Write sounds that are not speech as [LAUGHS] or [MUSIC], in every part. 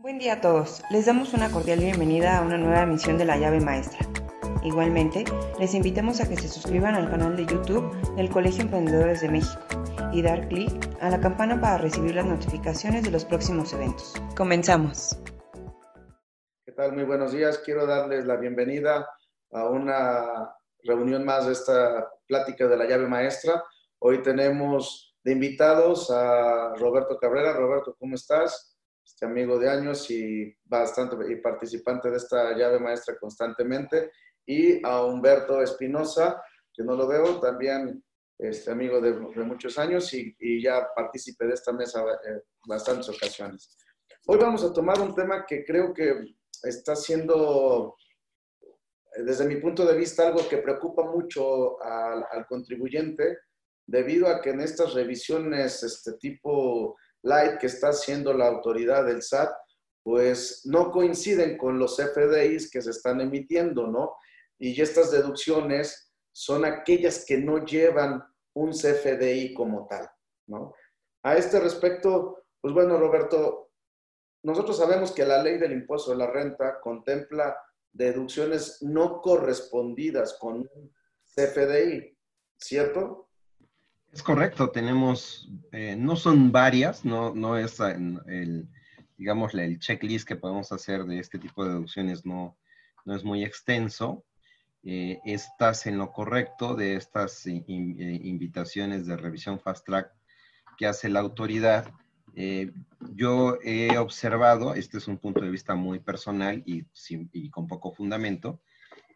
Buen día a todos. Les damos una cordial bienvenida a una nueva emisión de La llave maestra. Igualmente, les invitamos a que se suscriban al canal de YouTube del Colegio Emprendedores de México y dar clic a la campana para recibir las notificaciones de los próximos eventos. Comenzamos. ¿Qué tal? Muy buenos días. Quiero darles la bienvenida a una reunión más de esta plática de la llave maestra. Hoy tenemos de invitados a Roberto Cabrera. Roberto, ¿cómo estás? Este amigo de años y bastante y participante de esta llave maestra constantemente, y a Humberto Espinosa, que no lo veo, también este amigo de, muchos años y, y, ya partícipe de esta mesa eh, bastantes ocasiones. Hoy vamos a tomar un tema que creo que está siendo, desde mi punto de vista, algo que preocupa mucho al contribuyente, debido a que en estas revisiones, este tipo light que está haciendo la autoridad del SAT, pues no coinciden con los FDIs que se están emitiendo, ¿no? Y estas deducciones son aquellas que no llevan un CFDI como tal, ¿no? A este respecto, pues bueno, Roberto, nosotros sabemos que la ley del impuesto de la renta contempla deducciones no correspondidas con un CFDI, ¿cierto? Es correcto, tenemos, eh, no son varias, no, no es el, digamos, el checklist que podemos hacer de este tipo de deducciones no, no es muy extenso. Eh, estás en lo correcto de estas eh, invitaciones de revisión fast track que hace la autoridad. yo he observado, este es un punto de vista muy personal y, y con poco fundamento,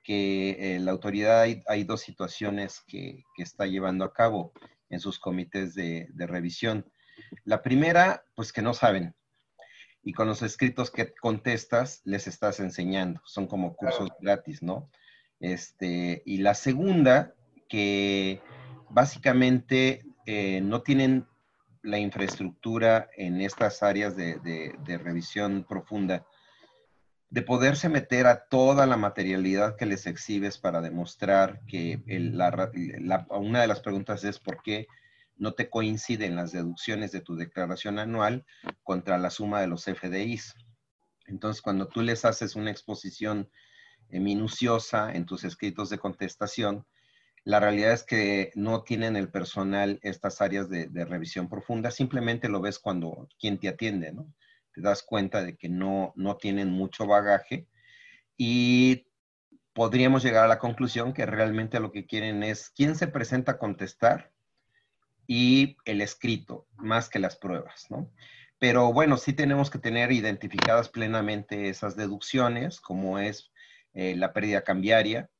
que la autoridad hay, hay dos situaciones que, que, está llevando a cabo en sus comités de, revisión. La primera, pues que no saben. Y con los escritos que contestas, les estás enseñando. Son como cursos gratis, ¿no? Este, y la segunda, que básicamente eh, no tienen la infraestructura en estas áreas de revisión profunda de poderse meter a toda la materialidad que les exhibes para demostrar que una de las preguntas es por qué no te coinciden las deducciones de tu declaración anual contra la suma de los FDIs. Entonces, cuando tú les haces una exposición eh, minuciosa en tus escritos de contestación, la realidad es que no tienen el personal estas áreas de, de revisión profunda, simplemente lo ves cuando quien te atiende, ¿no? Te das cuenta de que no, no tienen mucho bagaje y podríamos llegar a la conclusión que realmente lo que quieren es quién se presenta a contestar y el escrito, más que las pruebas, ¿no? Pero bueno, sí tenemos que tener identificadas plenamente esas deducciones, como es eh, la pérdida cambiaria.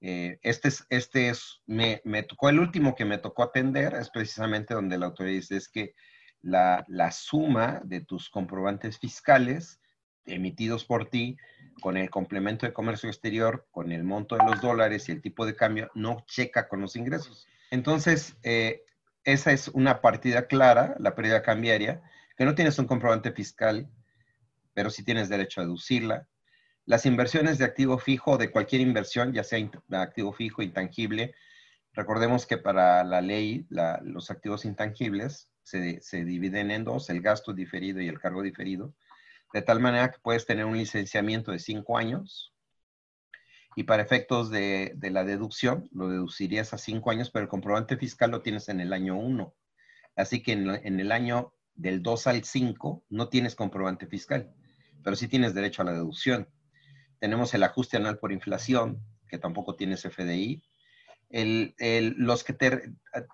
Eh, este es, este es me, me, tocó el último que me tocó atender, es precisamente donde la autoridad dice es que la, suma de tus comprobantes fiscales emitidos por ti con el complemento de comercio exterior, con el monto de los dólares y el tipo de cambio, no checa con los ingresos. Entonces, eh, esa es una partida clara, la pérdida cambiaria, que no tienes un comprobante fiscal, pero sí tienes derecho a deducirla. Las inversiones de activo fijo, de cualquier inversión, ya sea activo fijo, intangible, recordemos que para la ley, los activos intangibles se, dividen en dos, el gasto diferido y el cargo diferido, de tal manera que puedes tener un licenciamiento de cinco años y para efectos de, la deducción lo deducirías a cinco años, pero el comprobante fiscal lo tienes en el año uno. Así que en, el año del 2 al 5 no tienes comprobante fiscal, pero sí tienes derecho a la deducción. Tenemos el ajuste anual por inflación, que tampoco tienes FDI, los que te,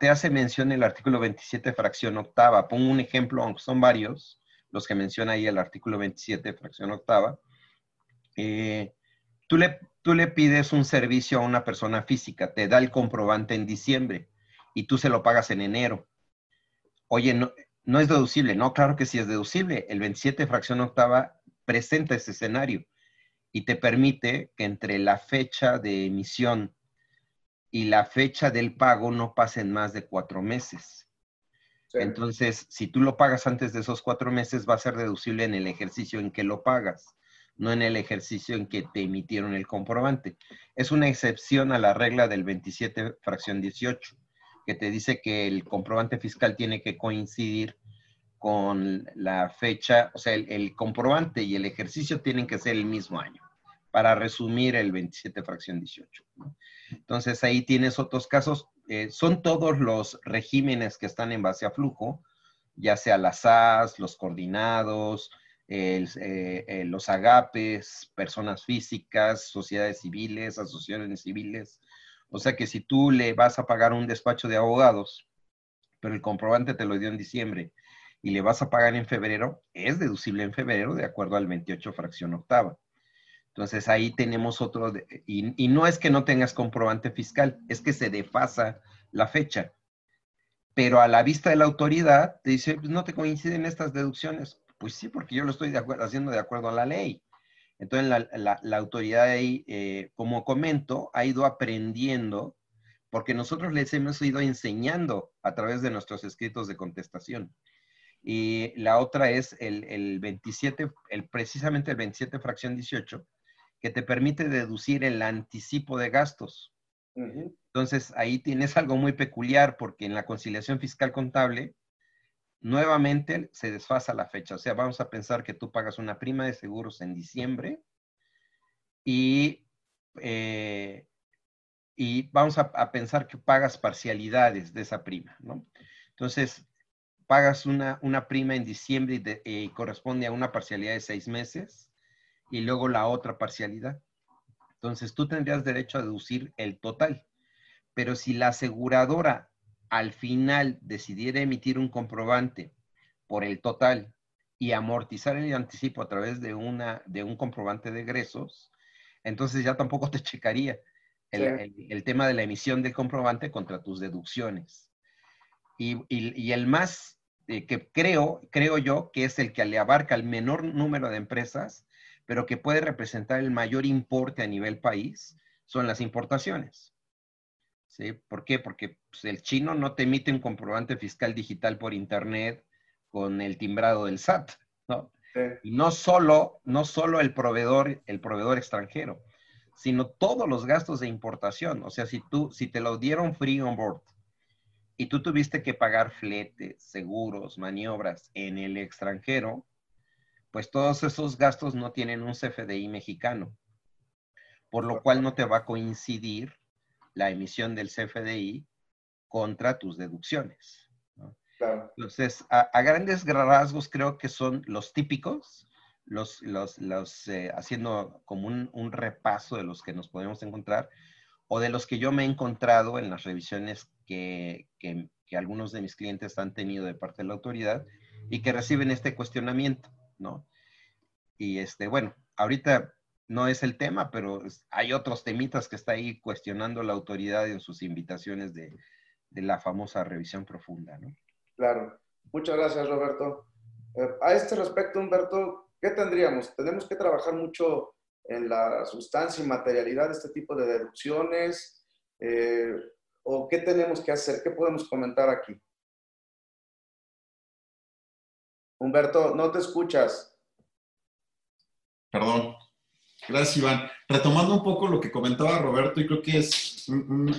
hace mención el artículo 27, fracción octava. Pongo un ejemplo, aunque son varios, los que menciona ahí el artículo 27, fracción octava. Eh, tú, le, tú le pides un servicio a una persona física, te da el comprobante en diciembre y tú se lo pagas en enero. Oye, no, no es deducible. No, claro que sí es deducible. El 27, fracción octava, presenta ese escenario y te permite que entre la fecha de emisión y la fecha del pago no pasen más de cuatro meses. Entonces, si tú lo pagas antes de esos cuatro meses, va a ser deducible en el ejercicio en que lo pagas, no en el ejercicio en que te emitieron el comprobante. Es una excepción a la regla del 27 fracción 18, que te dice que el comprobante fiscal tiene que coincidir con la fecha, o sea, el, comprobante y el ejercicio tienen que ser el mismo año, para resumir el 27 fracción 18. Entonces ahí tienes otros casos, eh, son todos los regímenes que están en base a flujo, ya sea las SAS, los coordinados, eh, eh, los agapes, personas físicas, sociedades civiles, asociaciones civiles. O sea que si tú le vas a pagar un despacho de abogados, pero el comprobante te lo dio en diciembre y le vas a pagar en febrero, es deducible en febrero de acuerdo al 28 fracción octava. Entonces ahí tenemos otro, y, y, no es que no tengas comprobante fiscal, es que se defasa la fecha. Pero a la vista de la autoridad te dice, pues no te coinciden estas deducciones. Pues sí, porque yo lo estoy haciendo de acuerdo a la ley. Entonces la, autoridad ahí, eh, como comento, ha ido aprendiendo porque nosotros les hemos ido enseñando a través de nuestros escritos de contestación. Y la otra es el, 27, el, precisamente el 27 fracción 18, que te permite deducir el anticipo de gastos. Entonces, ahí tienes algo muy peculiar porque en la conciliación fiscal contable, nuevamente se desfasa la fecha. O sea, vamos a pensar que tú pagas una prima de seguros en diciembre y, eh, y vamos a, pensar que pagas parcialidades de esa prima, ¿no? Entonces, pagas una, una prima en diciembre y, y corresponde a una parcialidad de seis meses y luego la otra parcialidad. Entonces, tú tendrías derecho a deducir el total. Pero si la aseguradora al final decidiera emitir un comprobante por el total y amortizar el anticipo a través de, una, de un comprobante de egresos, entonces ya tampoco te checaría el, tema de la emisión del comprobante contra tus deducciones. Y, el más eh, que creo, creo yo que es el que le abarca el menor número de empresas, pero que puede representar el mayor importe a nivel país, son las importaciones. ¿sí? ¿Por qué? Porque pues, el chino no te emite un comprobante fiscal digital por internet con el timbrado del SAT, ¿no? Y no solo, no solo el proveedor, el proveedor extranjero, sino todos los gastos de importación. O sea, si tú, si te lo dieron free on board y tú tuviste que pagar fletes, seguros, maniobras en el extranjero, pues todos esos gastos no tienen un CFDI mexicano, por lo cual no te va a coincidir la emisión del CFDI contra tus deducciones. Entonces, a, grandes rasgos creo que son los típicos, los, los, los eh, haciendo como un, repaso de los que nos podemos encontrar o de los que yo me he encontrado en las revisiones que, que, que algunos de mis clientes han tenido de parte de la autoridad y que reciben este cuestionamiento, ¿no? Y este, bueno, ahorita no es el tema, pero hay otros temitas que está ahí cuestionando la autoridad en sus invitaciones de, la famosa revisión profunda, ¿no? Claro. Muchas gracias, Roberto. Eh, a este respecto, Humberto, ¿qué tendríamos? Tenemos que trabajar mucho en la sustancia y materialidad de este tipo de deducciones. Eh, ¿O qué tenemos que hacer? ¿Qué podemos comentar aquí? Humberto, no te escuchas. Perdón. Gracias, Iván. Retomando un poco lo que comentaba Roberto, y creo que es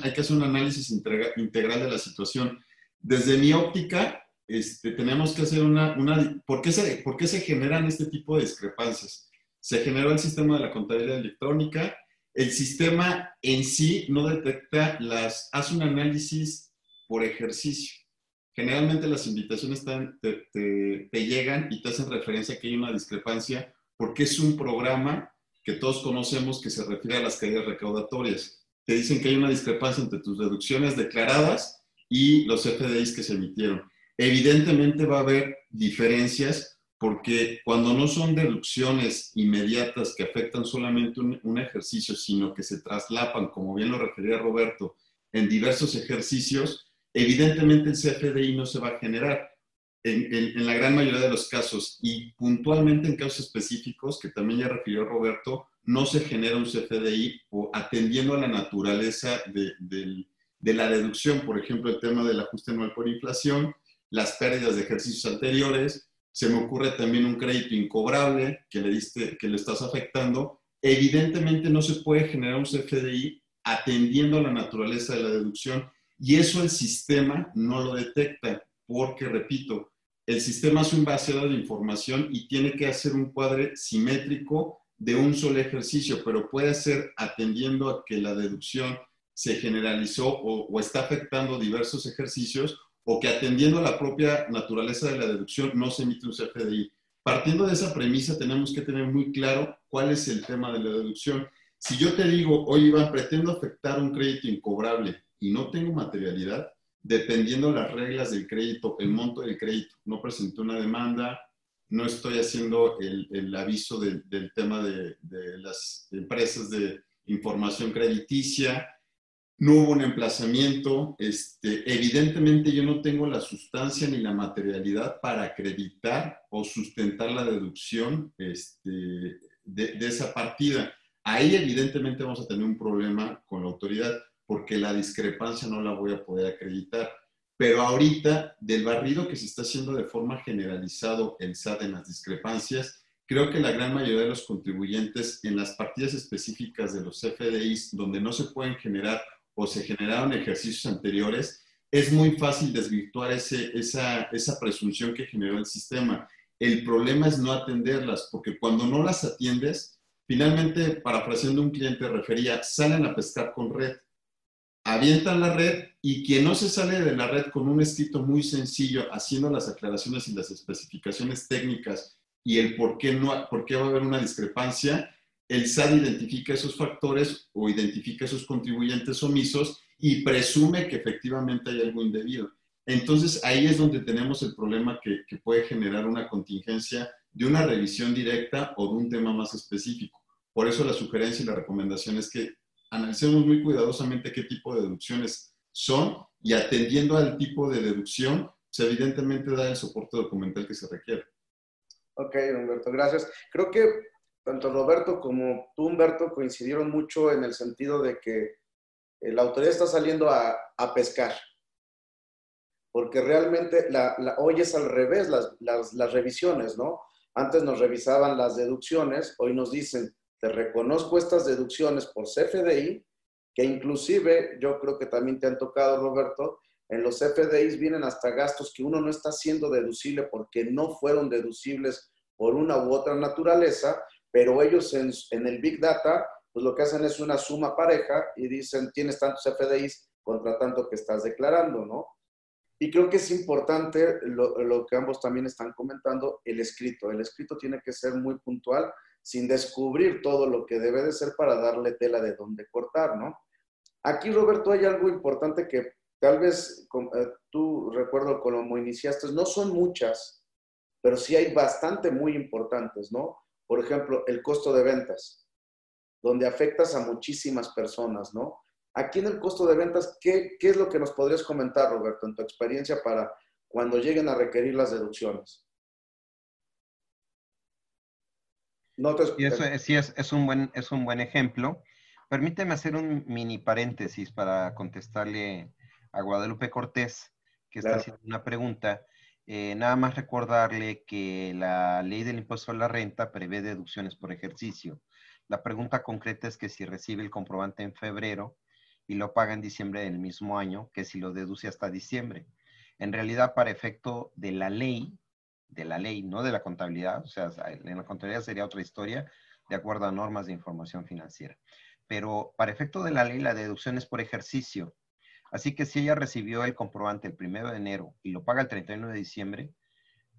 hay que hacer un análisis integral de la situación. Desde mi óptica, este, tenemos que hacer una... una ¿por, qué se, ¿Por qué se generan este tipo de discrepancias? Se generó el sistema de la contabilidad electrónica. El sistema en sí no detecta las... hace un análisis por ejercicio. Generalmente las invitaciones te, llegan y te hacen referencia a que hay una discrepancia porque es un programa que todos conocemos que se refiere a las caídas recaudatorias. Te dicen que hay una discrepancia entre tus deducciones declaradas y los FDIs que se emitieron. Evidentemente va a haber diferencias porque cuando no son deducciones inmediatas que afectan solamente un, ejercicio, sino que se traslapan, como bien lo refería Roberto, en diversos ejercicios, evidentemente el CFDI no se va a generar en, la gran mayoría de los casos y puntualmente en casos específicos, que también ya refirió Roberto, no se genera un CFDI o atendiendo a la naturaleza de, de, la deducción, por ejemplo, el tema del ajuste anual por inflación, las pérdidas de ejercicios anteriores, se me ocurre también un crédito incobrable que le, diste, que le estás afectando, evidentemente no se puede generar un CFDI atendiendo a la naturaleza de la deducción y eso el sistema no lo detecta porque, repito, el sistema es un vaciado de información y tiene que hacer un cuadre simétrico de un solo ejercicio, pero puede ser atendiendo a que la deducción se generalizó o, está afectando diversos ejercicios o que atendiendo a la propia naturaleza de la deducción no se emite un CFDI. Partiendo de esa premisa, tenemos que tener muy claro cuál es el tema de la deducción. Si yo te digo, oye Iván, pretendo afectar un crédito incobrable y no tengo materialidad, dependiendo las reglas del crédito, el monto del crédito, no presenté una demanda, no estoy haciendo el, aviso del tema de, las empresas de información crediticia, no hubo un emplazamiento, este, evidentemente yo no tengo la sustancia ni la materialidad para acreditar o sustentar la deducción este, de, de esa partida. Ahí evidentemente vamos a tener un problema con la autoridad porque la discrepancia no la voy a poder acreditar. Pero ahorita, del barrido que se está haciendo de forma generalizado el SAT en las discrepancias, creo que la gran mayoría de los contribuyentes en las partidas específicas de los FDIs, donde no se pueden generar o se generaron ejercicios anteriores, es muy fácil desvirtuar ese, esa, esa presunción que generó el sistema. El problema es no atenderlas, porque cuando no las atiendes, finalmente, parafraseando un cliente, refería, salen a pescar con red avientan la red y quien no se sale de la red con un escrito muy sencillo, haciendo las aclaraciones y las especificaciones técnicas y el por qué, no, por qué va a haber una discrepancia, el SAT identifica esos factores o identifica esos contribuyentes omisos y presume que efectivamente hay algo indebido. Entonces ahí es donde tenemos el problema que, que puede generar una contingencia de una revisión directa o de un tema más específico. Por eso la sugerencia y la recomendación es que analicemos muy cuidadosamente qué tipo de deducciones son y atendiendo al tipo de deducción, se pues, evidentemente da el soporte documental que se requiere. Ok, Humberto, gracias. Creo que tanto Roberto como tú, Humberto, coincidieron mucho en el sentido de que la autoridad está saliendo a, pescar, porque realmente la, hoy es al revés las, las revisiones, ¿no? Antes nos revisaban las deducciones, hoy nos dicen, te reconozco estas deducciones por CFDI, que inclusive yo creo que también te han tocado, Roberto, en los CFDIs vienen hasta gastos que uno no está haciendo deducible porque no fueron deducibles por una u otra naturaleza, pero ellos en, el Big Data, pues lo que hacen es una suma pareja y dicen, tienes tantos CFDIs contra tanto que estás declarando, ¿no? Y creo que es importante lo, lo que ambos también están comentando, el escrito. El escrito tiene que ser muy puntual sin descubrir todo lo que debe de ser para darle tela de dónde cortar, ¿no? Aquí, Roberto, hay algo importante que tal vez eh, tú recuerdo como iniciaste, no son muchas, pero sí hay bastante muy importantes, ¿no? Por ejemplo, el costo de ventas, donde afectas a muchísimas personas, ¿no? Aquí en el costo de ventas, ¿qué, ¿qué, es lo que nos podrías comentar, Roberto, en tu experiencia para cuando lleguen a requerir las deducciones? Y eso sí es, es, un buen, es un buen ejemplo. Permíteme hacer un mini paréntesis para contestarle a Guadalupe Cortés, que está haciendo una pregunta. Eh, nada más recordarle que la ley del impuesto a la renta prevé deducciones por ejercicio. La pregunta concreta es que si recibe el comprobante en febrero y lo paga en diciembre del mismo año, que si lo deduce hasta diciembre. En realidad, para efecto de la ley, de la ley, no de la contabilidad, o sea, en la contabilidad sería otra historia, de acuerdo a normas de información financiera. Pero para efecto de la ley, la deducción es por ejercicio. Así que si ella recibió el comprobante el primero de enero y lo paga el 31 de diciembre,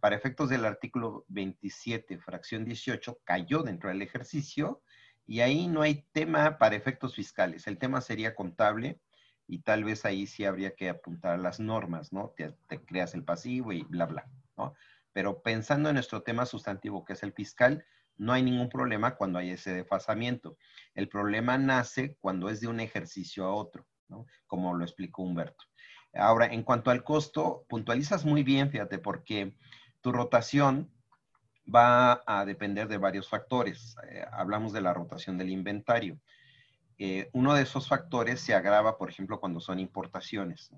para efectos del artículo 27, fracción 18, cayó dentro del ejercicio y ahí no hay tema para efectos fiscales. El tema sería contable y tal vez ahí sí habría que apuntar las normas, ¿no? Te, te creas el pasivo y bla, bla, ¿no? Pero pensando en nuestro tema sustantivo, que es el fiscal, no hay ningún problema cuando hay ese desfasamiento. El problema nace cuando es de un ejercicio a otro, ¿no? como lo explicó Humberto. Ahora, en cuanto al costo, puntualizas muy bien, fíjate, porque tu rotación va a depender de varios factores. Eh, hablamos de la rotación del inventario. Eh, uno de esos factores se agrava, por ejemplo, cuando son importaciones.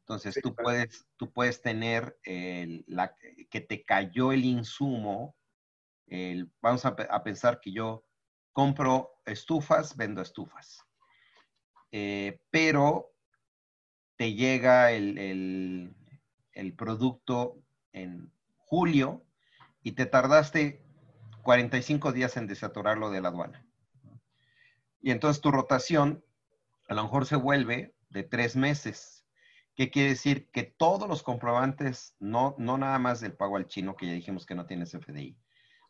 Entonces, tú, puedes, tú puedes tener la, que te cayó el insumo. vamos a, pensar que yo compro estufas, vendo estufas. Eh, pero te llega el, el, producto en julio y te tardaste 45 días en desatorarlo de la aduana. Y entonces tu rotación a lo mejor se vuelve de tres meses. ¿Qué quiere decir? Que todos los comprobantes, no, no nada más del pago al chino, que ya dijimos que no tienes FDI,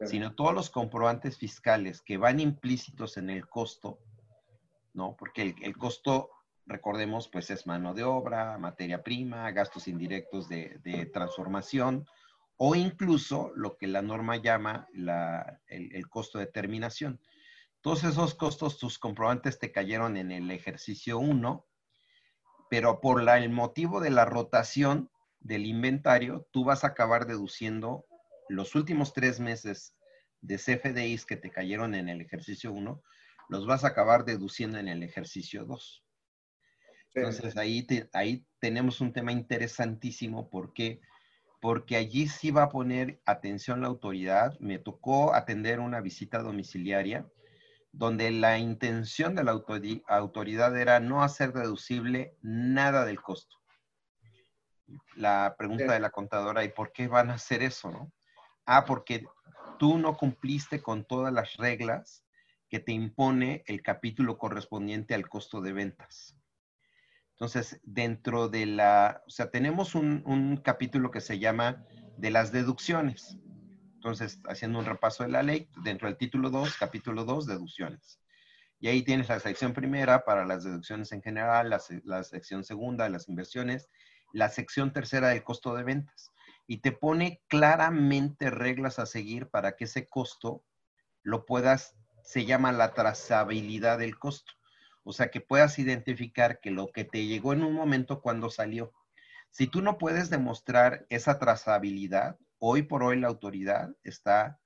sino todos los comprobantes fiscales que van implícitos en el costo, ¿no? Porque el, costo, recordemos, pues es mano de obra, materia prima, gastos indirectos de, de transformación, o incluso lo que la norma llama el, costo de terminación. Todos esos costos, tus comprobantes te cayeron en el ejercicio 1, pero por el motivo de la rotación del inventario, tú vas a acabar deduciendo los últimos tres meses de CFDIs que te cayeron en el ejercicio 1, los vas a acabar deduciendo en el ejercicio 2. Entonces ahí, ahí tenemos un tema interesantísimo porque porque allí sí va a poner atención la autoridad. Me tocó atender una visita domiciliaria donde la intención de la autoridad era no hacer deducible nada del costo. La pregunta de la contadora, ¿y por qué van a hacer eso? No? Ah, porque tú no cumpliste con todas las reglas que te impone el capítulo correspondiente al costo de ventas. Entonces, dentro de la, o sea, tenemos un, capítulo que se llama de las deducciones. Entonces, haciendo un repaso de la ley, dentro del título 2, capítulo 2, deducciones. Y ahí tienes la sección primera para las deducciones en general, la, sección segunda de las inversiones, la sección tercera del costo de ventas. Y te pone claramente reglas a seguir para que ese costo lo puedas, se llama la trazabilidad del costo. O sea, que puedas identificar que lo que te llegó en un momento cuando salió. Si tú no puedes demostrar esa trazabilidad, hoy por hoy la autoridad está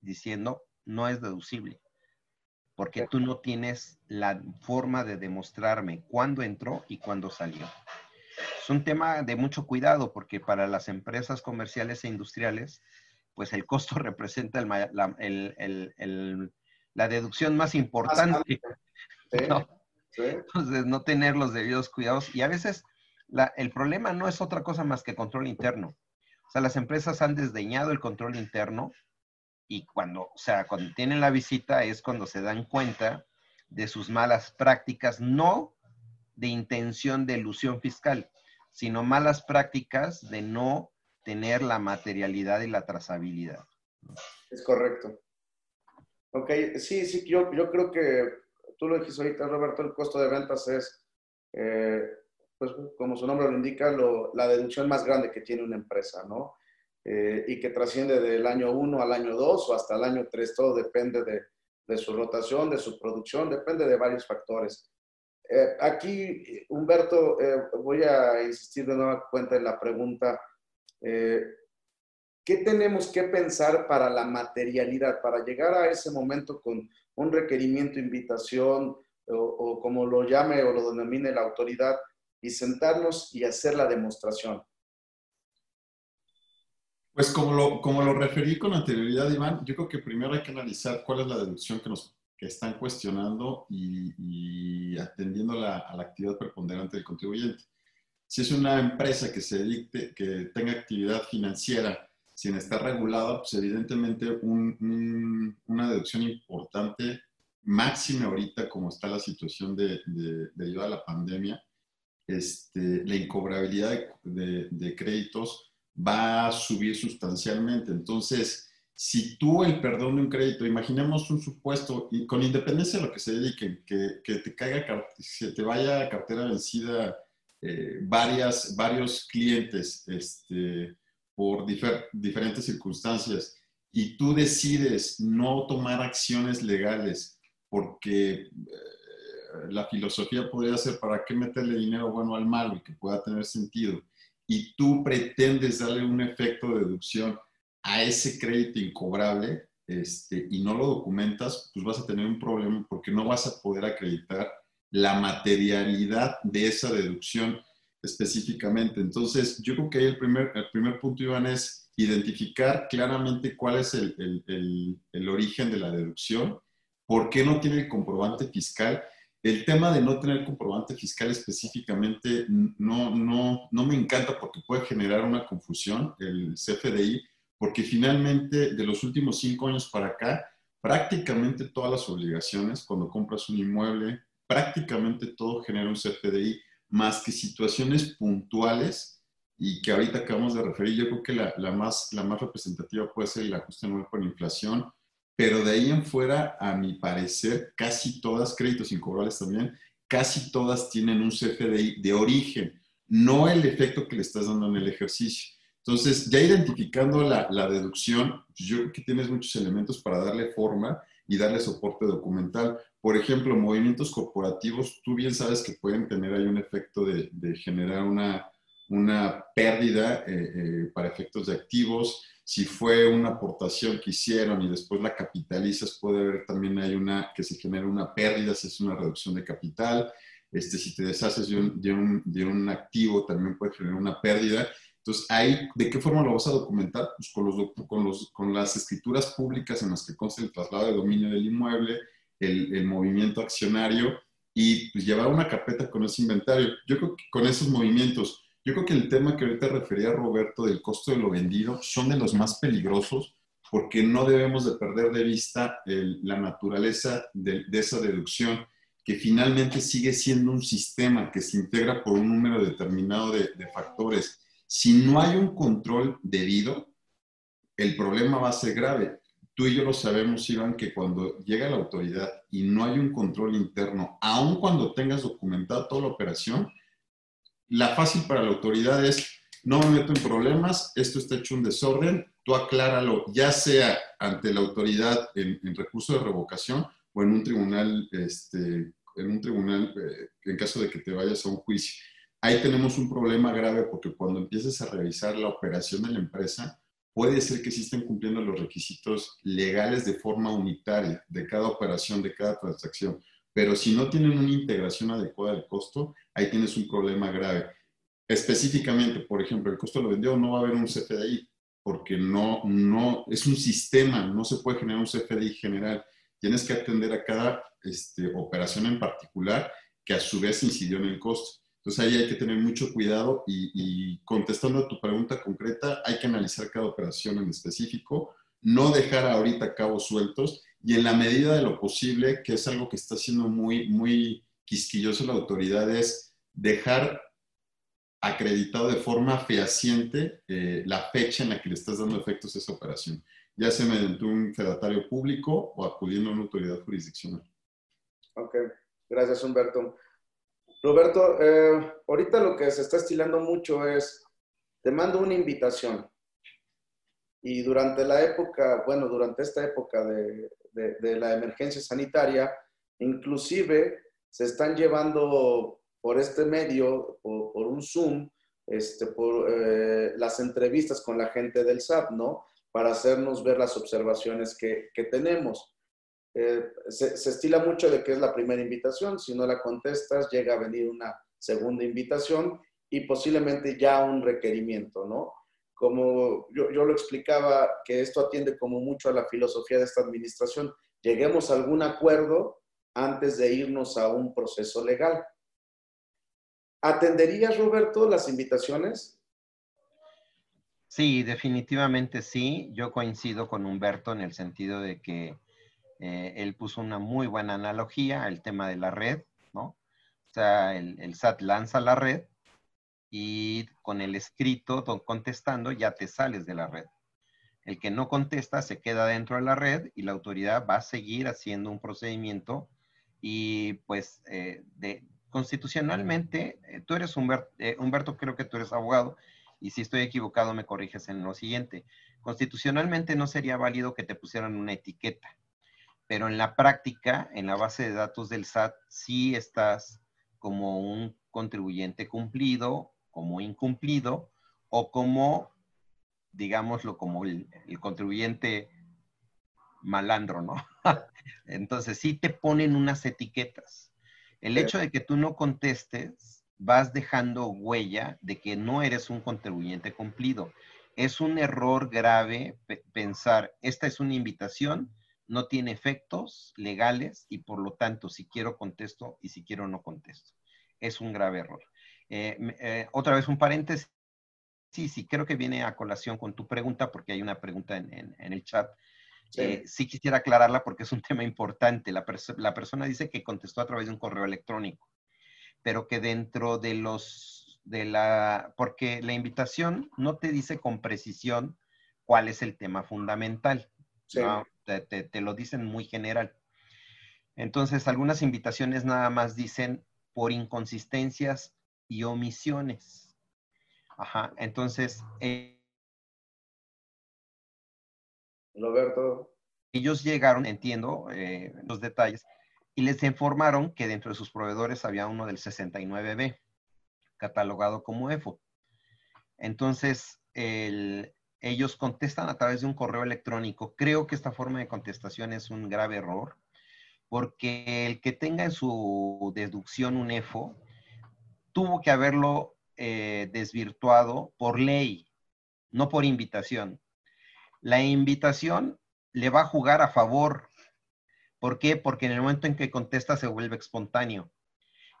diciendo no es deducible, porque tú no tienes la forma de demostrarme cuándo entró y cuándo salió. Es un tema de mucho cuidado porque para las empresas comerciales e industriales, pues el costo [LAUGHS] representa la deducción más importante. [LAUGHS] Entonces, no tener los debidos cuidados. Y a veces el problema no es otra cosa más que control interno. Sea, las empresas han desdeñado el control interno y cuando, o sea, cuando tienen la visita es cuando se dan cuenta de sus malas prácticas, no de intención de ilusión fiscal, sino malas prácticas de no tener la materialidad y la trazabilidad. Es correcto. Ok, sí, sí, yo, yo creo que tú lo dijiste ahorita, Roberto, el costo de ventas es, eh, pues como su nombre lo indica, la deducción más grande que tiene una empresa, ¿no? Eh, y que trasciende del año 1 al año 2 o hasta el año 3, todo depende de, de su rotación, de su producción, depende de varios factores. Eh, aquí, Humberto, voy a insistir de nueva cuenta en la pregunta, ¿qué tenemos que pensar para la materialidad, para llegar a ese momento con un requerimiento, invitación o, como lo llame o lo denomine la autoridad y sentarnos y hacer la demostración? Pues como lo, como lo referí con anterioridad, Iván, yo creo que primero hay que analizar cuál es la deducción que nos que están cuestionando y, atendiendo a la actividad preponderante del contribuyente. Si es una empresa que, se dedique, que tenga actividad financiera sin estar regulada, pues evidentemente una deducción importante, máxima ahorita como está la situación de, debido a la pandemia, este, la incobrabilidad de, créditos va a subir sustancialmente. Entonces, si tú el perdón de un crédito, imaginemos un supuesto, y con independencia de lo que se dedique, que, te caiga, se te vaya a cartera vencida eh, varias, varios clientes, este, por diferentes circunstancias y tú decides no tomar acciones legales porque eh, la filosofía podría ser para qué meterle dinero bueno al malo y que pueda tener sentido, y tú pretendes darle un efecto de deducción a ese crédito incobrable este, y no lo documentas, pues vas a tener un problema porque no vas a poder acreditar la materialidad de esa deducción específicamente. Entonces, yo creo que ahí el primer, el primer punto, Iván, es identificar claramente cuál es el, el, el, origen de la deducción, por qué no tiene el comprobante fiscal el tema de no tener comprobante fiscal específicamente no, no, no me encanta porque puede generar una confusión el CFDI, porque finalmente de los últimos cinco años para acá, prácticamente todas las obligaciones, cuando compras un inmueble, prácticamente todo genera un CFDI, más que situaciones puntuales y que ahorita acabamos de referir, yo creo que la, la más, la más representativa puede ser el ajuste anual por inflación, pero de ahí en fuera, a mi parecer, casi todas, créditos incobrables también, casi todas tienen un CFDI de origen, no el efecto que le estás dando en el ejercicio. Entonces, ya identificando la, la deducción, pues yo creo que tienes muchos elementos para darle forma y darle soporte documental. Por ejemplo, movimientos corporativos, tú bien sabes que pueden tener ahí un efecto de, de generar una, una pérdida eh, eh, para efectos de activos si fue una aportación que hicieron y después la capitalizas, puede haber también hay una, que se genera una pérdida, si es una reducción de capital. Este, si te deshaces de un, de, un, de un, activo, también puede generar una pérdida. Entonces, ahí, ¿de qué forma lo vas a documentar? Pues con, los, con, los, con las escrituras públicas en las que consta el traslado de dominio del inmueble, el, el movimiento accionario y pues, llevar una carpeta con ese inventario. Yo creo que con esos movimientos yo creo que el tema que ahorita refería Roberto del costo de lo vendido son de los más peligrosos porque no debemos de perder de vista la naturaleza de, esa deducción, que finalmente sigue siendo un sistema que se integra por un número determinado de, de factores. Si no hay un control debido, el problema va a ser grave. Tú y yo lo sabemos, Iván, que cuando llega la autoridad y no hay un control interno, aun cuando tengas documentada toda la operación, la fácil para la autoridad es, no me meto en problemas, esto está hecho un desorden, tú acláralo, ya sea ante la autoridad en, recurso de revocación o en un tribunal, este, en un tribunal, eh, en caso de que te vayas a un juicio. Ahí tenemos un problema grave porque cuando empieces a revisar la operación de la empresa, puede ser que sí estén cumpliendo los requisitos legales de forma unitaria de cada operación, de cada transacción. Pero si no tienen una integración adecuada del costo, ahí tienes un problema grave. Específicamente, por ejemplo, el costo lo vendido no va a haber un CFDI, porque no, no, es un sistema, no se puede generar un CFDI general. Tienes que atender a cada este, operación en particular que a su vez incidió en el costo. Entonces ahí hay que tener mucho cuidado y, y, contestando a tu pregunta concreta, hay que analizar cada operación en específico, no dejar ahorita cabos sueltos y en la medida de lo posible, que es algo que está siendo muy, muy quisquilloso la autoridad, es dejar acreditado de forma fehaciente eh, la fecha en la que le estás dando efectos a esa operación, ya sea mediante un fedatario público o acudiendo a una autoridad jurisdiccional. Ok, gracias Humberto. Roberto, eh, ahorita lo que se está estilando mucho es, te mando una invitación. Y durante la época, bueno, durante esta época de, de, la emergencia sanitaria, inclusive se están llevando por este medio, por, un Zoom, este, por eh, las entrevistas con la gente del SAT, ¿no? Para hacernos ver las observaciones que, que tenemos. Eh, se, estila mucho de que es la primera invitación, si no la contestas, llega a venir una segunda invitación y posiblemente ya un requerimiento, ¿no? Como yo, yo, lo explicaba, que esto atiende como mucho a la filosofía de esta administración, lleguemos a algún acuerdo antes de irnos a un proceso legal. ¿Atenderías, Roberto, las invitaciones? Sí, definitivamente sí. Yo coincido con Humberto en el sentido de que eh, él puso una muy buena analogía al tema de la red, ¿no? O sea, el, el SAT lanza la red y con el escrito contestando ya te sales de la red. El que no contesta se queda dentro de la red y la autoridad va a seguir haciendo un procedimiento y pues eh, de, constitucionalmente, eh, tú eres Humberto, eh, Humberto, creo que tú eres abogado y si estoy equivocado me corriges en lo siguiente. Constitucionalmente no sería válido que te pusieran una etiqueta, pero en la práctica, en la base de datos del SAT, sí estás como un contribuyente cumplido como incumplido o como, digámoslo, como el, contribuyente malandro, ¿no? [LAUGHS] Entonces sí te ponen unas etiquetas. El hecho de que tú no contestes, vas dejando huella de que no eres un contribuyente cumplido. Es un error grave pensar, esta es una invitación, no tiene efectos legales y por lo tanto, si quiero contesto y si quiero no contesto. Es un grave error. Eh, eh, otra vez un paréntesis. Sí, sí, creo que viene a colación con tu pregunta porque hay una pregunta en, el chat. Sí. Eh, sí. quisiera aclararla porque es un [LAUGHS] tema importante. La, la persona dice que contestó a través de un correo electrónico, pero que dentro de los, de la, porque la invitación no te dice con precisión cuál es el tema fundamental. Sí te, lo dicen muy general. Entonces, algunas invitaciones nada más dicen por inconsistencias y omisiones. Ajá, entonces... Eh, Roberto. Ellos llegaron, entiendo eh, los detalles, y les informaron que dentro de sus proveedores había uno del 69B, catalogado como EFO. Entonces, el, ellos contestan a través de un correo electrónico. Creo que esta forma de contestación es un grave error, porque el que tenga en su deducción un EFO tuvo que haberlo eh, desvirtuado por ley, no por invitación. La invitación le va a jugar a favor. ¿Por qué? Porque en el momento en que contesta se vuelve espontáneo.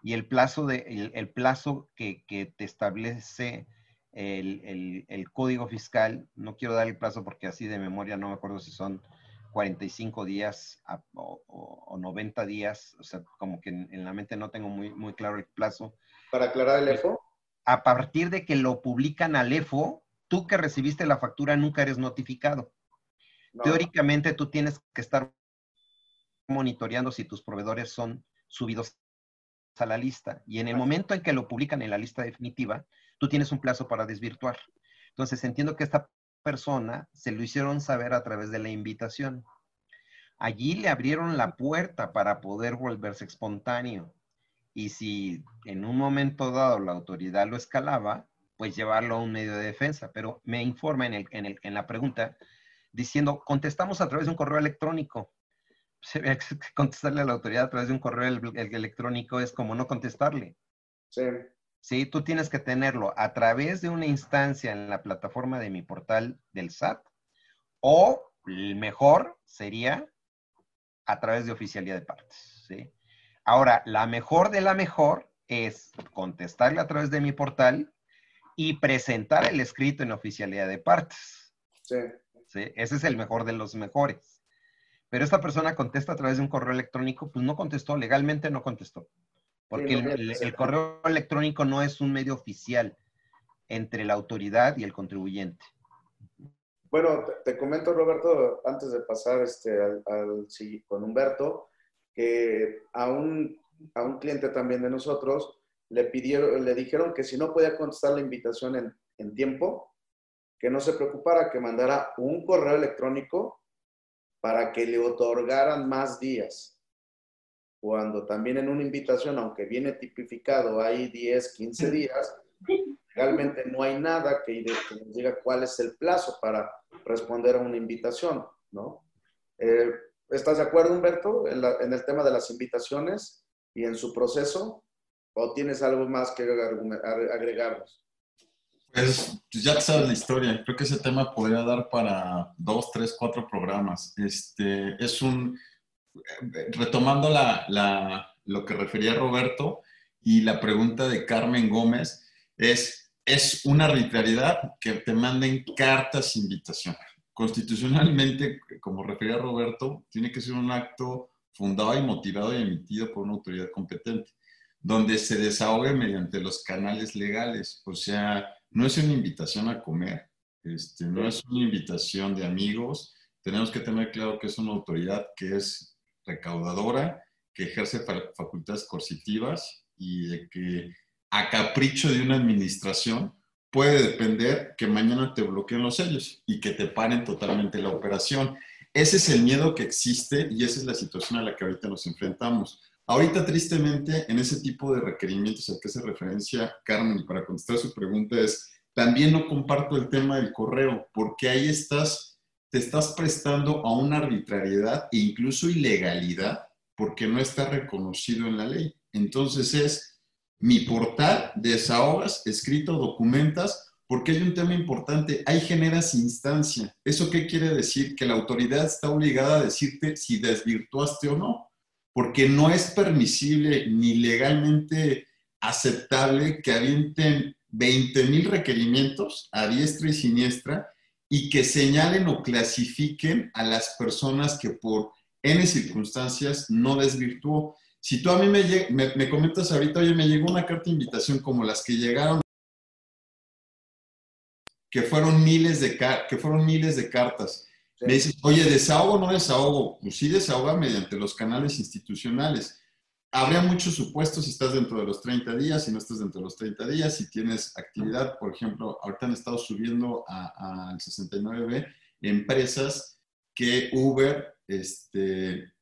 Y el plazo, de, el, plazo que, que te establece el, código fiscal, no quiero dar el plazo porque así de memoria no me acuerdo si son 45 días o, 90 días, o sea, como que en, la mente no tengo muy, muy claro el plazo. ¿Para aclarar el EFO? A partir de que lo publican al EFO, tú que recibiste la factura nunca eres notificado. Teóricamente tú tienes que estar monitoreando si tus proveedores son subidos a la lista. Y en el momento en que lo publican en la lista definitiva, tú tienes un plazo para desvirtuar. Entonces, entiendo que esta persona se lo hicieron saber a través de la invitación. Allí le abrieron la puerta para poder volverse espontáneo. Y si en un momento dado la autoridad lo escalaba, pues llevarlo a un medio de defensa. Pero me informa en, en, la pregunta diciendo, contestamos a través de un correo electrónico. [LAUGHS] Contestarle a la autoridad a través de un correo electrónico es como no contestarle. Sí. ¿sí? Tú tienes que tenerlo a través de una instancia en la plataforma de mi portal del SAT o el mejor sería a través de oficialía de partes, ¿sí? Ahora, la mejor de la mejor es contestarle a través de mi portal y presentar el escrito en oficialidad de partes. Sí. ¿sí? Ese es el mejor de los mejores. Pero esta persona contesta a través de un correo electrónico, pues no contestó, legalmente no contestó. Porque el, correo electrónico no es un medio oficial entre la autoridad y el contribuyente. Bueno, te, comento, Roberto, antes de pasar este, al, con Humberto, que a un, a un cliente también de nosotros le pidieron, le dijeron que si no podía contestar la invitación en, en tiempo, que no se preocupara, que mandara un correo electrónico para que le otorgaran más días cuando también en una invitación, aunque viene tipificado, hay 10, 15 días, realmente no hay nada que, nos diga cuál es el plazo para responder a una invitación, ¿no? Eh, ¿Estás de acuerdo, Humberto, en, el tema de las invitaciones y en su proceso? ¿O tienes algo más que agregarnos? Pues, pues, ya sabes la historia. Creo que ese tema podría dar para dos, tres, cuatro programas. Este, es un, retomando lo que refería Roberto y la pregunta de Carmen Gómez, es, es una arbitrariedad que te manden cartas invitación. Constitucionalmente, [LAUGHS] como refería Roberto, tiene que ser un acto fundado y motivado y emitido por una autoridad competente, donde se desahogue mediante los canales legales. O sea, no es una invitación a comer, este, no es una invitación de amigos. Tenemos que tener claro que es una autoridad que es recaudadora, que ejerce facultades coercitivas y que a capricho de una administración puede depender que mañana te bloqueen los sellos y que te paren totalmente la operación. Ese es el miedo que existe y esa es la situación a la que ahorita nos enfrentamos. Ahorita, tristemente, en ese tipo de requerimientos al que hace referencia Carmen, para contestar su pregunta es, también no comparto el tema del correo, porque ahí estás te estás prestando a una arbitrariedad e incluso ilegalidad porque no está reconocido en la ley. Entonces es mi portal, desahogas, escrito, documentas, porque hay un tema importante, ahí generas instancia. ¿Eso qué quiere decir? Que la autoridad está obligada a decirte si desvirtuaste o no, porque no es permisible ni legalmente aceptable que avienten 20 mil requerimientos a diestra y siniestra y que señalen o clasifiquen a las personas que por N circunstancias no desvirtuó. Si tú a mí me, me, comentas ahorita, oye, me llegó una carta de invitación como las que llegaron, que fueron miles de, que fueron miles de cartas. Me dices, oye, ¿desahogo o no desahogo? Pues sí, desahoga mediante los canales institucionales. Habría muchos supuestos si estás dentro de los 30 días, si no estás dentro de los 30 días, si tienes actividad, por ejemplo, ahorita han estado subiendo al 69B empresas que Uber este,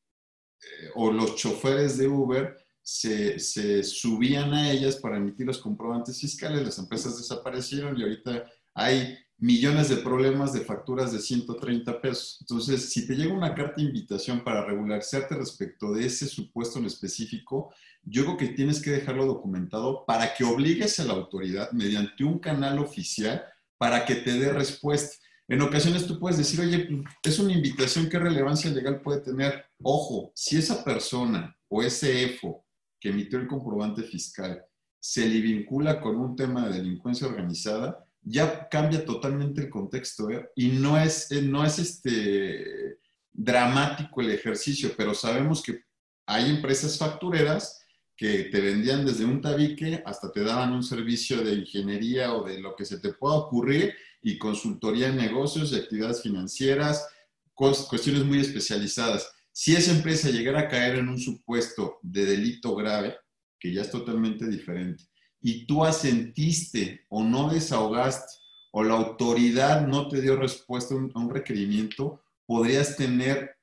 eh, o los choferes de Uber se, se, subían a ellas para emitir los comprobantes fiscales, las empresas desaparecieron y ahorita hay millones de problemas de facturas de 130 pesos. Entonces, si te llega una carta de invitación para regularizarte respecto de ese supuesto en específico, yo creo que tienes que dejarlo documentado para que obligues a la autoridad mediante un canal oficial para que te dé respuesta. En ocasiones tú puedes decir, oye, es una invitación, ¿qué relevancia legal puede tener? Ojo, si esa persona o ese EFO que emitió el comprobante fiscal se le vincula con un tema de delincuencia organizada, ya cambia totalmente el contexto ¿eh? y no es, eh, no es este dramático el ejercicio, pero sabemos que hay empresas factureras que te vendían desde un tabique hasta te daban un servicio de ingeniería o de lo que se te pueda ocurrir y consultoría en negocios y actividades financieras, cuestiones muy especializadas. Si esa empresa llegara a caer en un supuesto de delito grave, que ya es totalmente diferente, y tú asentiste o no desahogaste o la autoridad no te dio respuesta a un requerimiento, podrías tener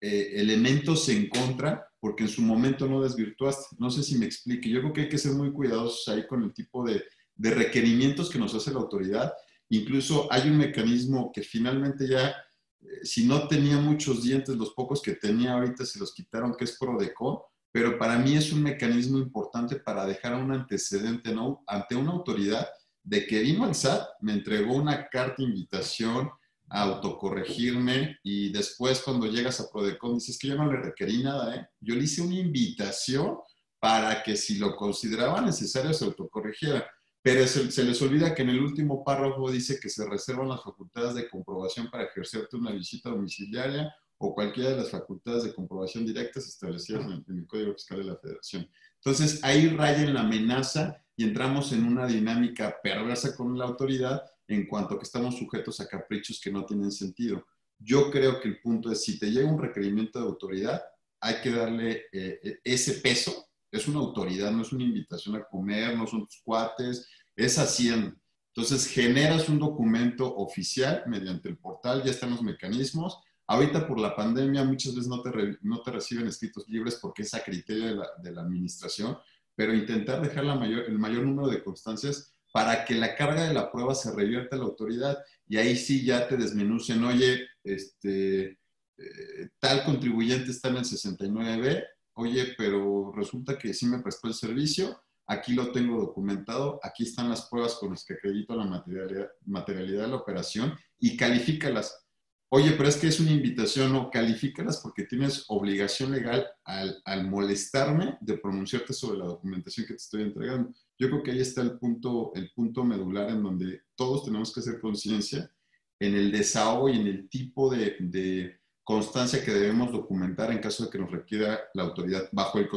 eh, elementos en contra porque en su momento no desvirtuaste. No sé si me explique. Yo creo que hay que ser muy cuidadosos ahí con el tipo de, requerimientos que nos hace la autoridad Incluso hay un mecanismo que finalmente ya, eh, si no tenía muchos dientes, los pocos que tenía ahorita se los quitaron, que es Prodeco, pero para mí es un mecanismo importante para dejar un antecedente ante una autoridad de que vino al SAT, me entregó una carta de invitación autocorregirme y después cuando llegas a Prodecon dices que yo no le requerí nada, ¿eh? yo le hice una invitación para que si lo consideraba necesario se autocorrigiera pero se, les olvida que en el último párrafo dice que se reservan las facultades de comprobación para ejercerte una visita domiciliaria o cualquiera de las facultades de comprobación directas establecidas en, el Código Fiscal de la Federación. Entonces, ahí raya en la amenaza y entramos en una dinámica perversa con la autoridad en cuanto que estamos sujetos a caprichos que no tienen sentido. Yo creo que el punto es, si te llega un requerimiento de autoridad, hay que darle eh, ese peso es una autoridad, no es una invitación a comer, no son tus cuates, es Hacienda. Entonces generas un documento oficial mediante el portal, ya están los mecanismos. Ahorita por la pandemia muchas veces no te, no te reciben escritos libres porque es a criterio de la, de la administración, pero intentar dejar la mayor, el mayor número de constancias para que la carga de la prueba se revierta a la autoridad y ahí sí ya te desmenucen, oye, este, eh, tal contribuyente está en el 69B, oye, pero resulta que sí me prestó el servicio, aquí lo tengo documentado, aquí están las pruebas con las que acredito la materialidad, materialidad de la operación y califícalas. Oye, pero es que es una invitación, no, califícalas porque tienes obligación legal al, al, molestarme de pronunciarte sobre la documentación que te estoy entregando. Yo creo que ahí está el punto, el punto medular en donde todos tenemos que hacer conciencia en el desahogo y en el tipo de, constancia que debemos documentar en caso de que nos requiera la autoridad bajo el,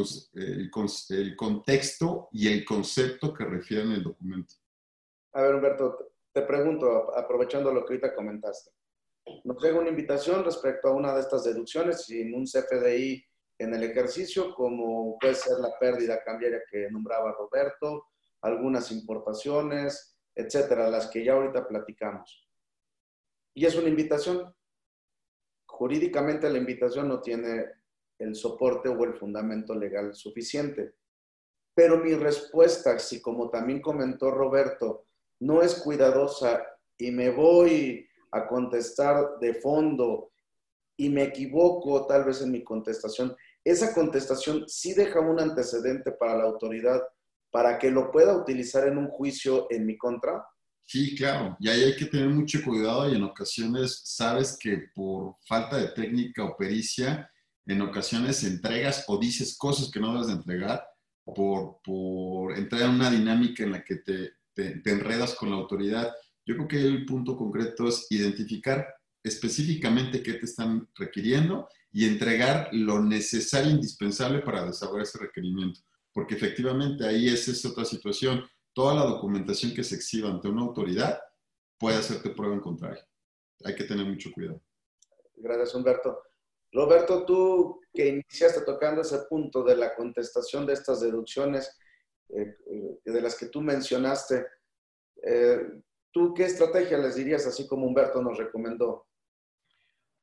contexto y el concepto que refieren el documento. A ver, Humberto, te pregunto, aprovechando lo que ahorita comentaste. Nos llega una invitación respecto a una de estas deducciones sin un CFDI en el ejercicio, como puede ser la pérdida cambiaria que nombraba Roberto, algunas importaciones, etcétera, las que ya ahorita platicamos. Y es una invitación, jurídicamente la invitación no tiene el soporte o el fundamento legal suficiente. Pero mi respuesta, si como también comentó Roberto, no es cuidadosa y me voy a contestar de fondo y me equivoco tal vez en mi contestación, esa contestación sí deja un antecedente para la autoridad para que lo pueda utilizar en un juicio en mi contra. Sí, claro, y ahí hay que tener mucho cuidado y en ocasiones sabes que por falta de técnica o pericia, en ocasiones entregas o dices cosas que no debes de entregar por, entrar en una dinámica en la que te enredas con la autoridad. Yo creo que el punto concreto es identificar específicamente qué te están requiriendo y entregar lo necesario e indispensable para desarrollar ese requerimiento. Porque efectivamente ahí es esa otra situación. Toda la documentación que se exhiba ante una autoridad puede hacerte prueba en contrario. Hay que tener mucho cuidado. Gracias, Humberto. Roberto, tú que iniciaste tocando ese punto de la contestación de estas deducciones eh, eh, de las que tú mencionaste, eh, ¿tú qué estrategia les dirías así como Humberto nos recomendó?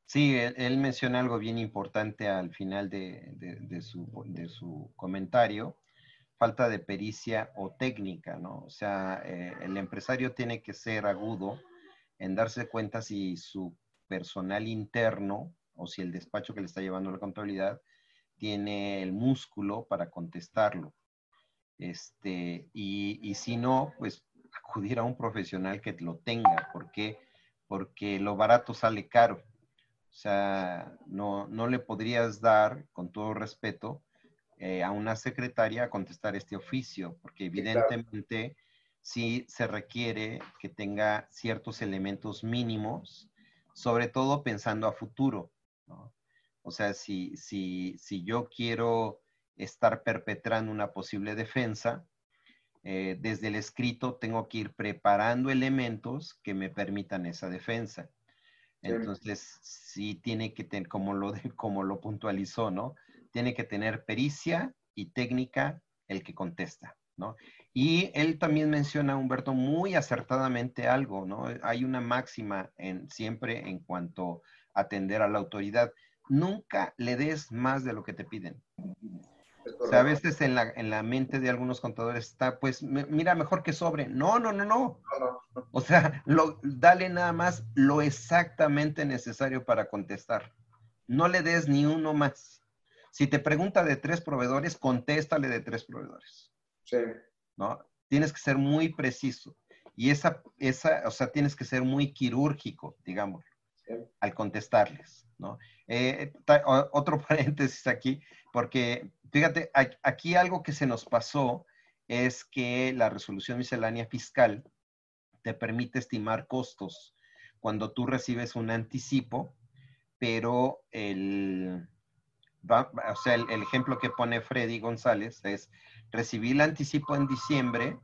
Sí, él, menciona algo bien importante al final de, su, comentario, falta de pericia o técnica, ¿no? O sea, eh, el empresario tiene que ser agudo en darse cuenta si su personal interno o si el despacho que le está llevando la contabilidad tiene el músculo para contestarlo. Este, y, y si no, pues [LAUGHS] acudir a un profesional que lo tenga. ¿Por qué? Porque lo barato sale caro. O sea, no, no le podrías dar, con todo respeto, eh, a una secretaria a contestar este oficio, porque evidentemente sí se requiere que tenga ciertos elementos mínimos, sobre todo pensando a futuro. O sea, si, si, si yo quiero estar perpetrando una posible defensa, eh, desde el escrito tengo que ir preparando elementos que me permitan esa defensa. Entonces, sí tiene que tener, como lo, como lo puntualizó, ¿no? Tiene que tener pericia y técnica el que contesta, ¿no? Y él también menciona, Humberto, muy acertadamente algo, ¿no? Hay una máxima en, siempre en cuanto a atender a la autoridad. Nunca le des más de lo que te piden. O sea, a veces en la, en la mente de algunos contadores está, pues, mira, mejor que sobre. No, no, no, no. O sea, lo, dale nada más lo exactamente necesario para contestar. No le des ni uno más. Si te pregunta de tres proveedores, contéstale de tres proveedores. Sí. ¿No? Tienes que ser muy preciso. Y esa, esa, o sea, tienes que ser muy quirúrgico, digamos, al contestarles, ¿no? Eh, otro [LAUGHS] paréntesis aquí, porque fíjate, aquí algo que se nos pasó es que la resolución miscelánea fiscal te permite estimar costos cuando tú recibes un anticipo, pero el, o sea, el, ejemplo que pone Freddy González es, recibí el anticipo en diciembre,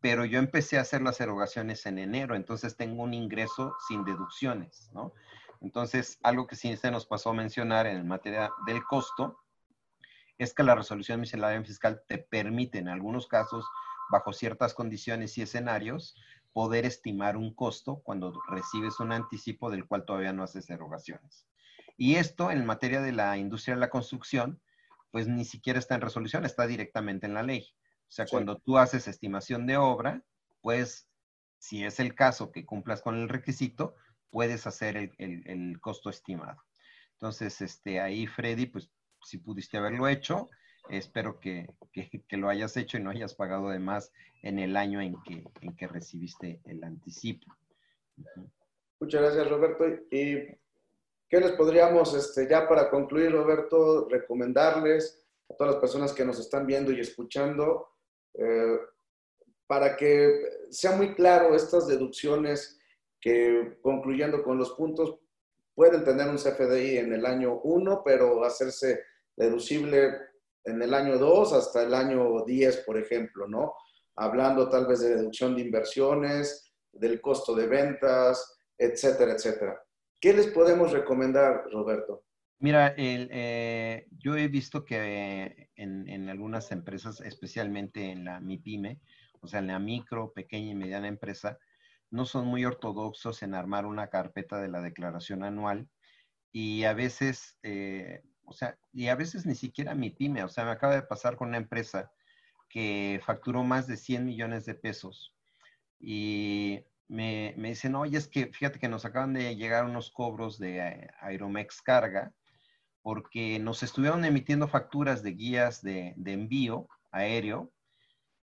pero yo empecé a hacer las erogaciones en enero, entonces tengo un ingreso sin deducciones, ¿no? Entonces, algo que sí se nos pasó a mencionar en materia del costo es que la resolución miscelánea fiscal te permite en algunos casos, bajo ciertas condiciones y escenarios, poder estimar un costo cuando recibes un anticipo del cual todavía no haces erogaciones. Y esto en materia de la industria de la construcción, pues ni siquiera está en resolución, está directamente en la ley. O sea, cuando tú haces estimación de obra, pues si es el caso que cumplas con el requisito, puedes hacer el, el costo estimado. Entonces, este, ahí Freddy, pues si pudiste haberlo hecho. Espero que, que, lo hayas hecho y no hayas pagado de más en el año en que, en que recibiste el anticipo. Muchas gracias, Roberto. ¿Y qué les podríamos, este, ya para concluir, Roberto, recomendarles a todas las personas que nos están viendo y escuchando, eh, para que sea muy claro estas deducciones que, concluyendo con los puntos, pueden tener un CFDI en el año 1, pero hacerse deducible en el año 2 hasta el año 10, por ejemplo, ¿no? Hablando tal vez de deducción de inversiones, del costo de ventas, etcétera, etcétera. ¿Qué les podemos recomendar, Roberto? Mira, eh, yo he visto que en, en, algunas empresas, especialmente en la MIPYME, o sea, en la micro, pequeña y mediana empresa, no son muy ortodoxos en armar una carpeta de la declaración anual y a veces eh, o sea, y a veces ni siquiera mi pyme, o sea, me acaba de pasar con una empresa que facturó más de 100 millones de pesos y me, me dicen, oye, es que fíjate que nos acaban de llegar unos cobros de eh, Aeromex Carga porque nos estuvieron emitiendo facturas de guías de, envío aéreo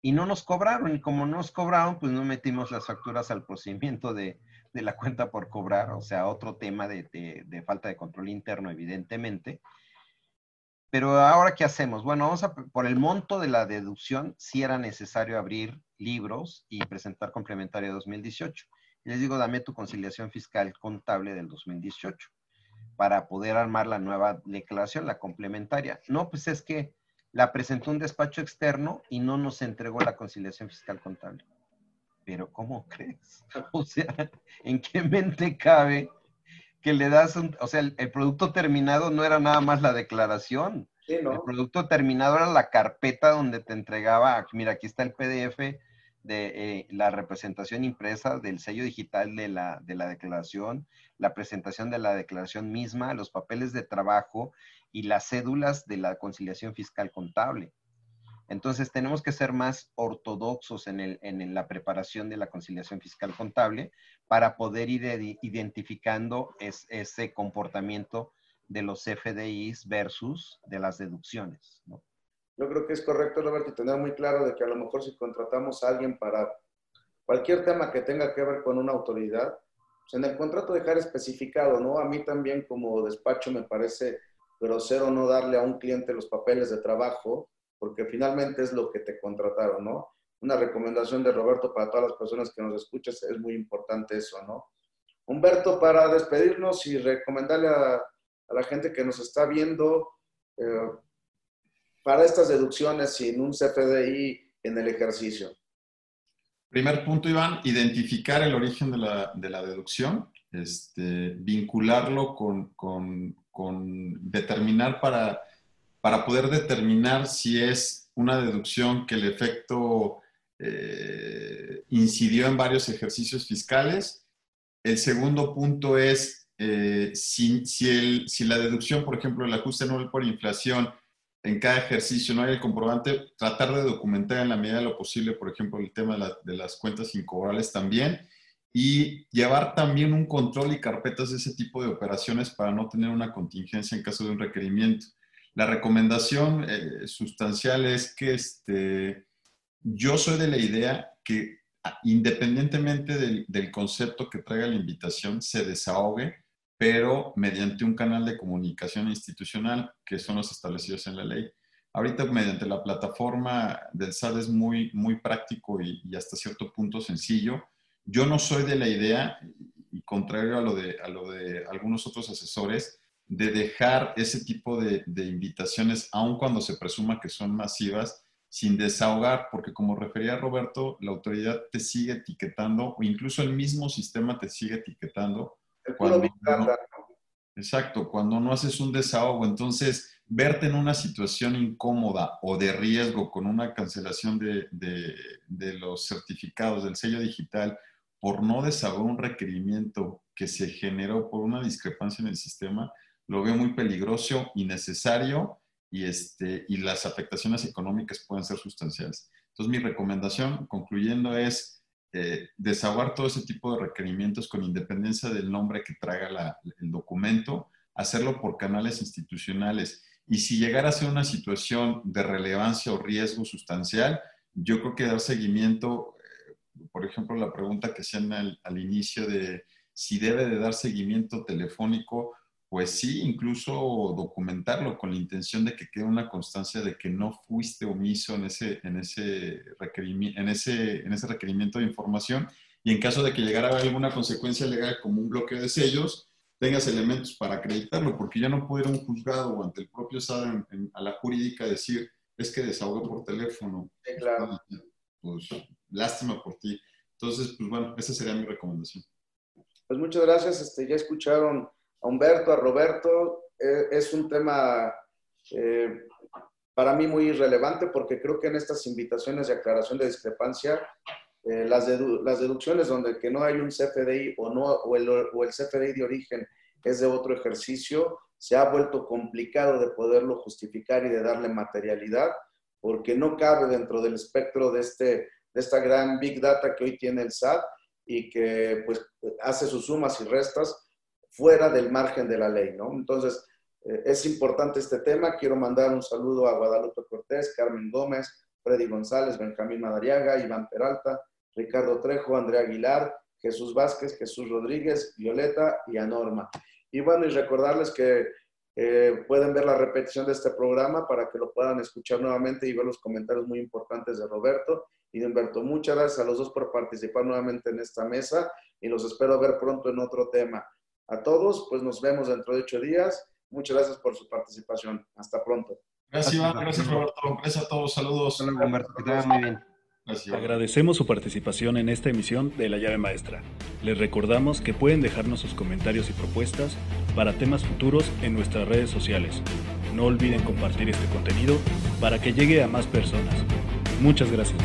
y no nos cobraron. Y como no nos cobraron, pues no metimos las facturas al procedimiento de, de la cuenta por cobrar, o sea, otro tema de, de, falta de control interno, evidentemente. Pero ahora, ¿qué hacemos? Bueno, vamos a, por el monto de la deducción, sí era necesario abrir libros y presentar complementaria 2018. Y les digo, dame tu conciliación fiscal contable del 2018 para poder armar la nueva declaración, la complementaria. No, pues es que la presentó un despacho externo y no nos entregó la conciliación fiscal contable. Pero ¿cómo crees? [LAUGHS] O sea, ¿en qué mente cabe que le das un, o sea, el, producto terminado no era nada más la declaración. El producto terminado era la carpeta donde te entregaba, mira, aquí está el PDF de eh, la representación impresa del sello digital de la, de la declaración, la presentación de la declaración misma, los papeles de trabajo y las cédulas de la conciliación fiscal contable. Entonces tenemos que ser más ortodoxos en, el, en la preparación de la conciliación fiscal contable para poder ir identificando ese comportamiento de los FDIs versus de las deducciones. Yo creo que es correcto, Roberto, y tener muy claro de que a lo mejor si contratamos a alguien para cualquier tema que tenga que ver con una autoridad, pues en el contrato dejar especificado, ¿no? A mí también como despacho me parece grosero no darle a un cliente los papeles de trabajo porque finalmente es lo que te contrataron, ¿no? Una recomendación de Roberto para todas las personas que nos escuchas, es muy importante eso, ¿no? Humberto, para despedirnos y recomendarle a, la gente que nos está viendo, eh, para estas deducciones sin un CFDI en el ejercicio. Primer punto, Iván, identificar el origen de la, de la deducción, este, vincularlo con, con, con determinar para para poder determinar si es una deducción que el efecto eh, incidió en varios ejercicios fiscales. El segundo punto es eh, si, la deducción, por ejemplo, el ajuste anual por inflación en cada ejercicio no hay el comprobante, tratar de documentar en la medida de lo posible, por ejemplo, el tema de, de las cuentas incobrables también y llevar también un control y carpetas de ese tipo de operaciones para no tener una contingencia en caso de un requerimiento. La recomendación eh, sustancial es que este, yo soy de la idea que ah, independientemente del, concepto que traiga la invitación, se desahogue, pero mediante un canal de comunicación institucional, que son los establecidos en la ley. Ahorita mediante la plataforma del SAD es muy, muy práctico y, y, hasta cierto punto sencillo. Yo no soy de la idea, y contrario a lo de, a lo de algunos otros asesores, de dejar ese tipo de, invitaciones, aun cuando se presuma que son masivas, sin desahogar, porque como refería Roberto, la autoridad te sigue etiquetando o incluso el mismo sistema te sigue etiquetando. Cuando exacto, cuando no haces un desahogo. Entonces, verte en una situación incómoda o de riesgo con una cancelación de, de los certificados del sello digital por no desahogar un requerimiento que se generó por una discrepancia en el sistema, lo veo muy peligroso, innecesario y, este, y las afectaciones económicas pueden ser sustanciales. Entonces, mi recomendación, concluyendo, es eh, desahogar todo ese tipo de requerimientos con independencia del nombre que traiga el documento, hacerlo por canales institucionales. Y si llegara a ser una situación de relevancia o riesgo sustancial, yo creo que dar seguimiento, eh, por ejemplo, la pregunta que hacían al, al inicio de si debe de dar seguimiento telefónico, pues sí, incluso documentarlo con la intención de que quede una constancia de que no fuiste omiso en ese, en ese, requerimiento, en ese, en ese requerimiento de información y en caso de que llegara alguna consecuencia legal como un bloqueo de sellos, tengas elementos para acreditarlo, porque ya no puede ir a un juzgado o ante el propio SAD a la jurídica decir, es que desahoga por teléfono. claro. Pues lástima por ti. Entonces, pues bueno, esa sería mi recomendación. Pues muchas gracias. Este, ya escucharon a Humberto, a Roberto. Eh, es un tema eh, para mí muy relevante porque creo que en estas invitaciones de aclaración de discrepancia, eh, las, deducciones donde que no hay un CFDI o, no, o el, o CFDI de origen es de otro ejercicio, se ha vuelto complicado de poderlo justificar y de darle materialidad porque no cabe dentro del espectro de, este, de esta gran big data que hoy tiene el SAT y que pues hace sus sumas y restas fuera del margen de la ley, ¿no? Entonces, eh, es importante este tema. Quiero mandar un saludo a Guadalupe Cortés, Carmen Gómez, Freddy González, Benjamín Madariaga, Iván Peralta, Ricardo Trejo, Andrea Aguilar, Jesús Vázquez, Jesús Rodríguez, Violeta y Anorma. Y bueno, y recordarles que eh, pueden ver la repetición de este programa para que lo puedan escuchar nuevamente y ver los comentarios muy importantes de Roberto y de Humberto. Muchas gracias a los dos por participar nuevamente en esta mesa y los espero ver pronto en otro tema. A todos, pues nos vemos dentro de ocho días. Muchas gracias por su participación. Hasta pronto. Gracias, Iván. Gracias, Roberto. Gracias a todos. Saludos. Que te vaya muy bien. Gracias, Agradecemos su participación en esta emisión de La Llave Maestra. Les recordamos que pueden dejarnos sus comentarios y propuestas para temas futuros en nuestras redes sociales. No olviden compartir este contenido para que llegue a más personas. Muchas gracias.